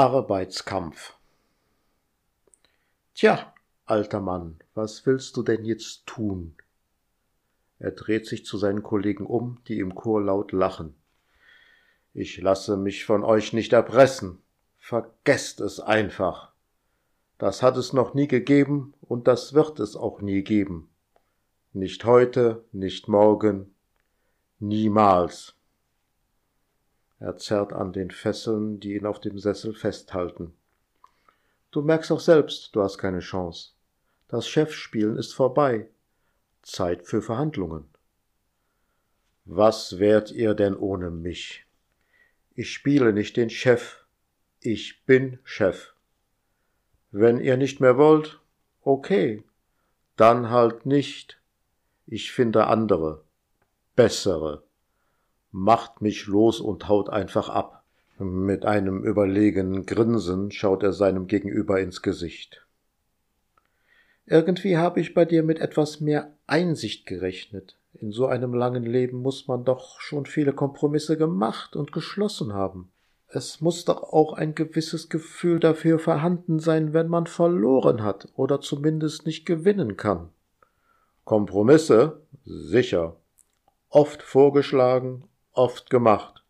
Arbeitskampf. Tja, alter Mann, was willst du denn jetzt tun? Er dreht sich zu seinen Kollegen um, die im Chor laut lachen. Ich lasse mich von euch nicht erpressen. Vergesst es einfach. Das hat es noch nie gegeben und das wird es auch nie geben. Nicht heute, nicht morgen, niemals. Er zerrt an den Fesseln, die ihn auf dem Sessel festhalten. Du merkst auch selbst, du hast keine Chance. Das Chefspielen ist vorbei. Zeit für Verhandlungen. Was wärt ihr denn ohne mich? Ich spiele nicht den Chef. Ich bin Chef. Wenn ihr nicht mehr wollt, okay. Dann halt nicht. Ich finde andere. Bessere macht mich los und haut einfach ab. Mit einem überlegenen Grinsen schaut er seinem Gegenüber ins Gesicht. Irgendwie habe ich bei dir mit etwas mehr Einsicht gerechnet. In so einem langen Leben muss man doch schon viele Kompromisse gemacht und geschlossen haben. Es muss doch auch ein gewisses Gefühl dafür vorhanden sein, wenn man verloren hat oder zumindest nicht gewinnen kann. Kompromisse? Sicher. Oft vorgeschlagen, oft gemacht,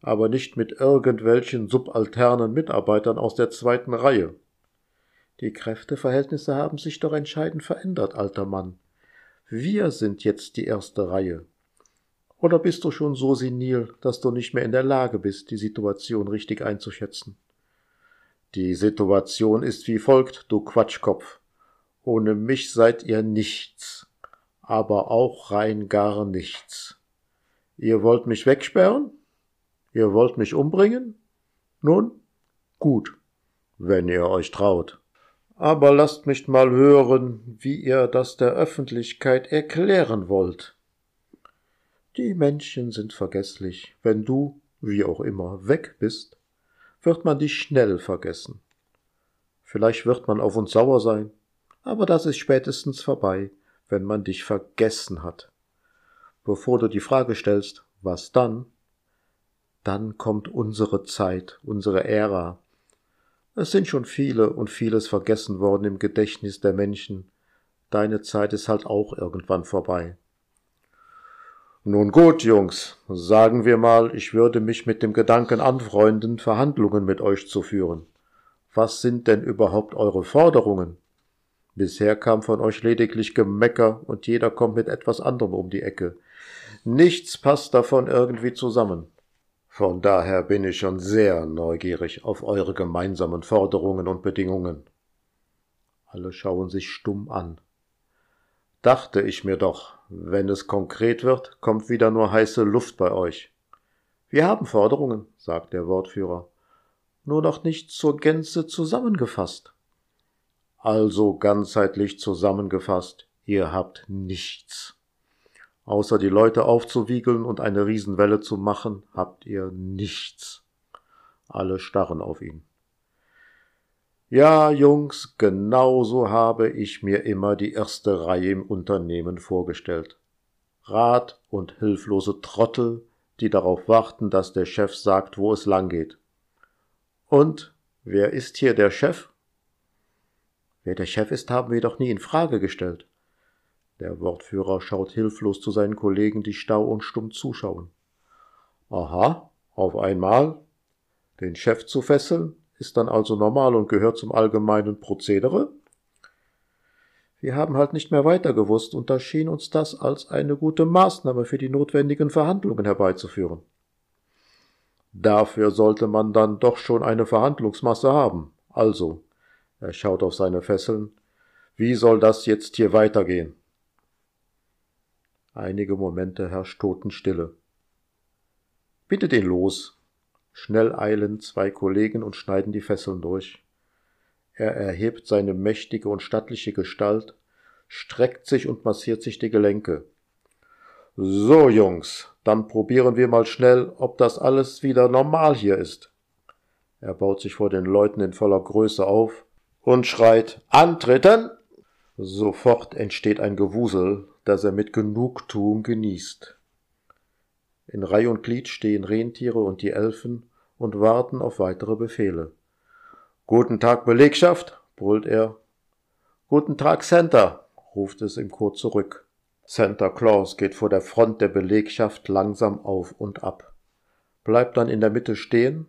aber nicht mit irgendwelchen subalternen Mitarbeitern aus der zweiten Reihe. Die Kräfteverhältnisse haben sich doch entscheidend verändert, alter Mann. Wir sind jetzt die erste Reihe. Oder bist du schon so senil, dass du nicht mehr in der Lage bist, die Situation richtig einzuschätzen? Die Situation ist wie folgt, du Quatschkopf. Ohne mich seid ihr nichts, aber auch rein gar nichts. Ihr wollt mich wegsperren? Ihr wollt mich umbringen? Nun, gut, wenn ihr euch traut. Aber lasst mich mal hören, wie ihr das der Öffentlichkeit erklären wollt. Die Menschen sind vergesslich. Wenn du, wie auch immer, weg bist, wird man dich schnell vergessen. Vielleicht wird man auf uns sauer sein, aber das ist spätestens vorbei, wenn man dich vergessen hat bevor du die Frage stellst, was dann? Dann kommt unsere Zeit, unsere Ära. Es sind schon viele und vieles vergessen worden im Gedächtnis der Menschen. Deine Zeit ist halt auch irgendwann vorbei. Nun gut, Jungs, sagen wir mal, ich würde mich mit dem Gedanken anfreunden, Verhandlungen mit euch zu führen. Was sind denn überhaupt eure Forderungen? Bisher kam von euch lediglich Gemecker und jeder kommt mit etwas anderem um die Ecke. Nichts passt davon irgendwie zusammen. Von daher bin ich schon sehr neugierig auf eure gemeinsamen Forderungen und Bedingungen. Alle schauen sich stumm an. Dachte ich mir doch, wenn es konkret wird, kommt wieder nur heiße Luft bei euch. Wir haben Forderungen, sagt der Wortführer, nur noch nicht zur Gänze zusammengefasst. Also ganzheitlich zusammengefasst, ihr habt nichts. Außer die Leute aufzuwiegeln und eine Riesenwelle zu machen, habt ihr nichts. Alle starren auf ihn. Ja, Jungs, genau so habe ich mir immer die erste Reihe im Unternehmen vorgestellt. Rat und hilflose Trottel, die darauf warten, dass der Chef sagt, wo es lang geht. Und wer ist hier der Chef? Wer der Chef ist, haben wir doch nie in Frage gestellt. Der Wortführer schaut hilflos zu seinen Kollegen, die stau und stumm zuschauen. Aha, auf einmal? Den Chef zu fesseln, ist dann also normal und gehört zum allgemeinen Prozedere? Wir haben halt nicht mehr weiter gewusst, und da schien uns das als eine gute Maßnahme für die notwendigen Verhandlungen herbeizuführen. Dafür sollte man dann doch schon eine Verhandlungsmasse haben. Also, er schaut auf seine Fesseln, wie soll das jetzt hier weitergehen? Einige Momente herrscht Totenstille. Bitte den los, Schnell eilen zwei Kollegen und schneiden die Fesseln durch. Er erhebt seine mächtige und stattliche Gestalt, streckt sich und massiert sich die Gelenke. So, Jungs, dann probieren wir mal schnell, ob das alles wieder normal hier ist. Er baut sich vor den Leuten in voller Größe auf und schreit Antreten! Sofort entsteht ein Gewusel, das er mit Genugtuung genießt. In Reih und Glied stehen Rentiere und die Elfen und warten auf weitere Befehle. Guten Tag, Belegschaft, brüllt er. Guten Tag, Santa, ruft es im Chor zurück. Santa Claus geht vor der Front der Belegschaft langsam auf und ab, bleibt dann in der Mitte stehen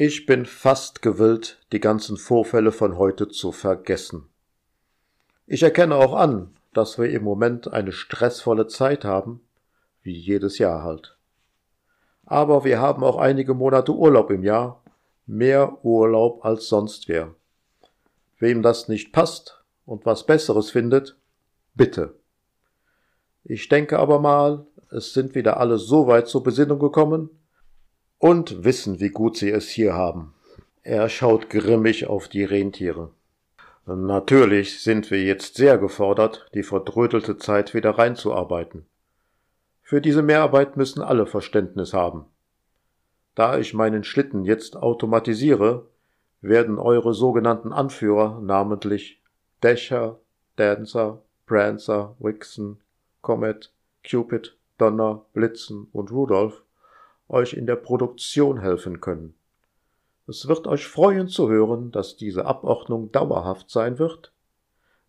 ich bin fast gewillt, die ganzen Vorfälle von heute zu vergessen. Ich erkenne auch an, dass wir im Moment eine stressvolle Zeit haben, wie jedes Jahr halt. Aber wir haben auch einige Monate Urlaub im Jahr, mehr Urlaub als sonst wer. Wem das nicht passt und was Besseres findet, bitte. Ich denke aber mal, es sind wieder alle so weit zur Besinnung gekommen, und wissen, wie gut sie es hier haben. Er schaut grimmig auf die Rentiere. Natürlich sind wir jetzt sehr gefordert, die verdrödelte Zeit wieder reinzuarbeiten. Für diese Mehrarbeit müssen alle Verständnis haben. Da ich meinen Schlitten jetzt automatisiere, werden eure sogenannten Anführer, namentlich Dasher, Dancer, Prancer, Wixen, Comet, Cupid, Donner, Blitzen und Rudolph, euch in der Produktion helfen können. Es wird euch freuen zu hören, dass diese Abordnung dauerhaft sein wird.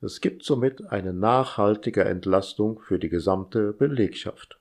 Es gibt somit eine nachhaltige Entlastung für die gesamte Belegschaft.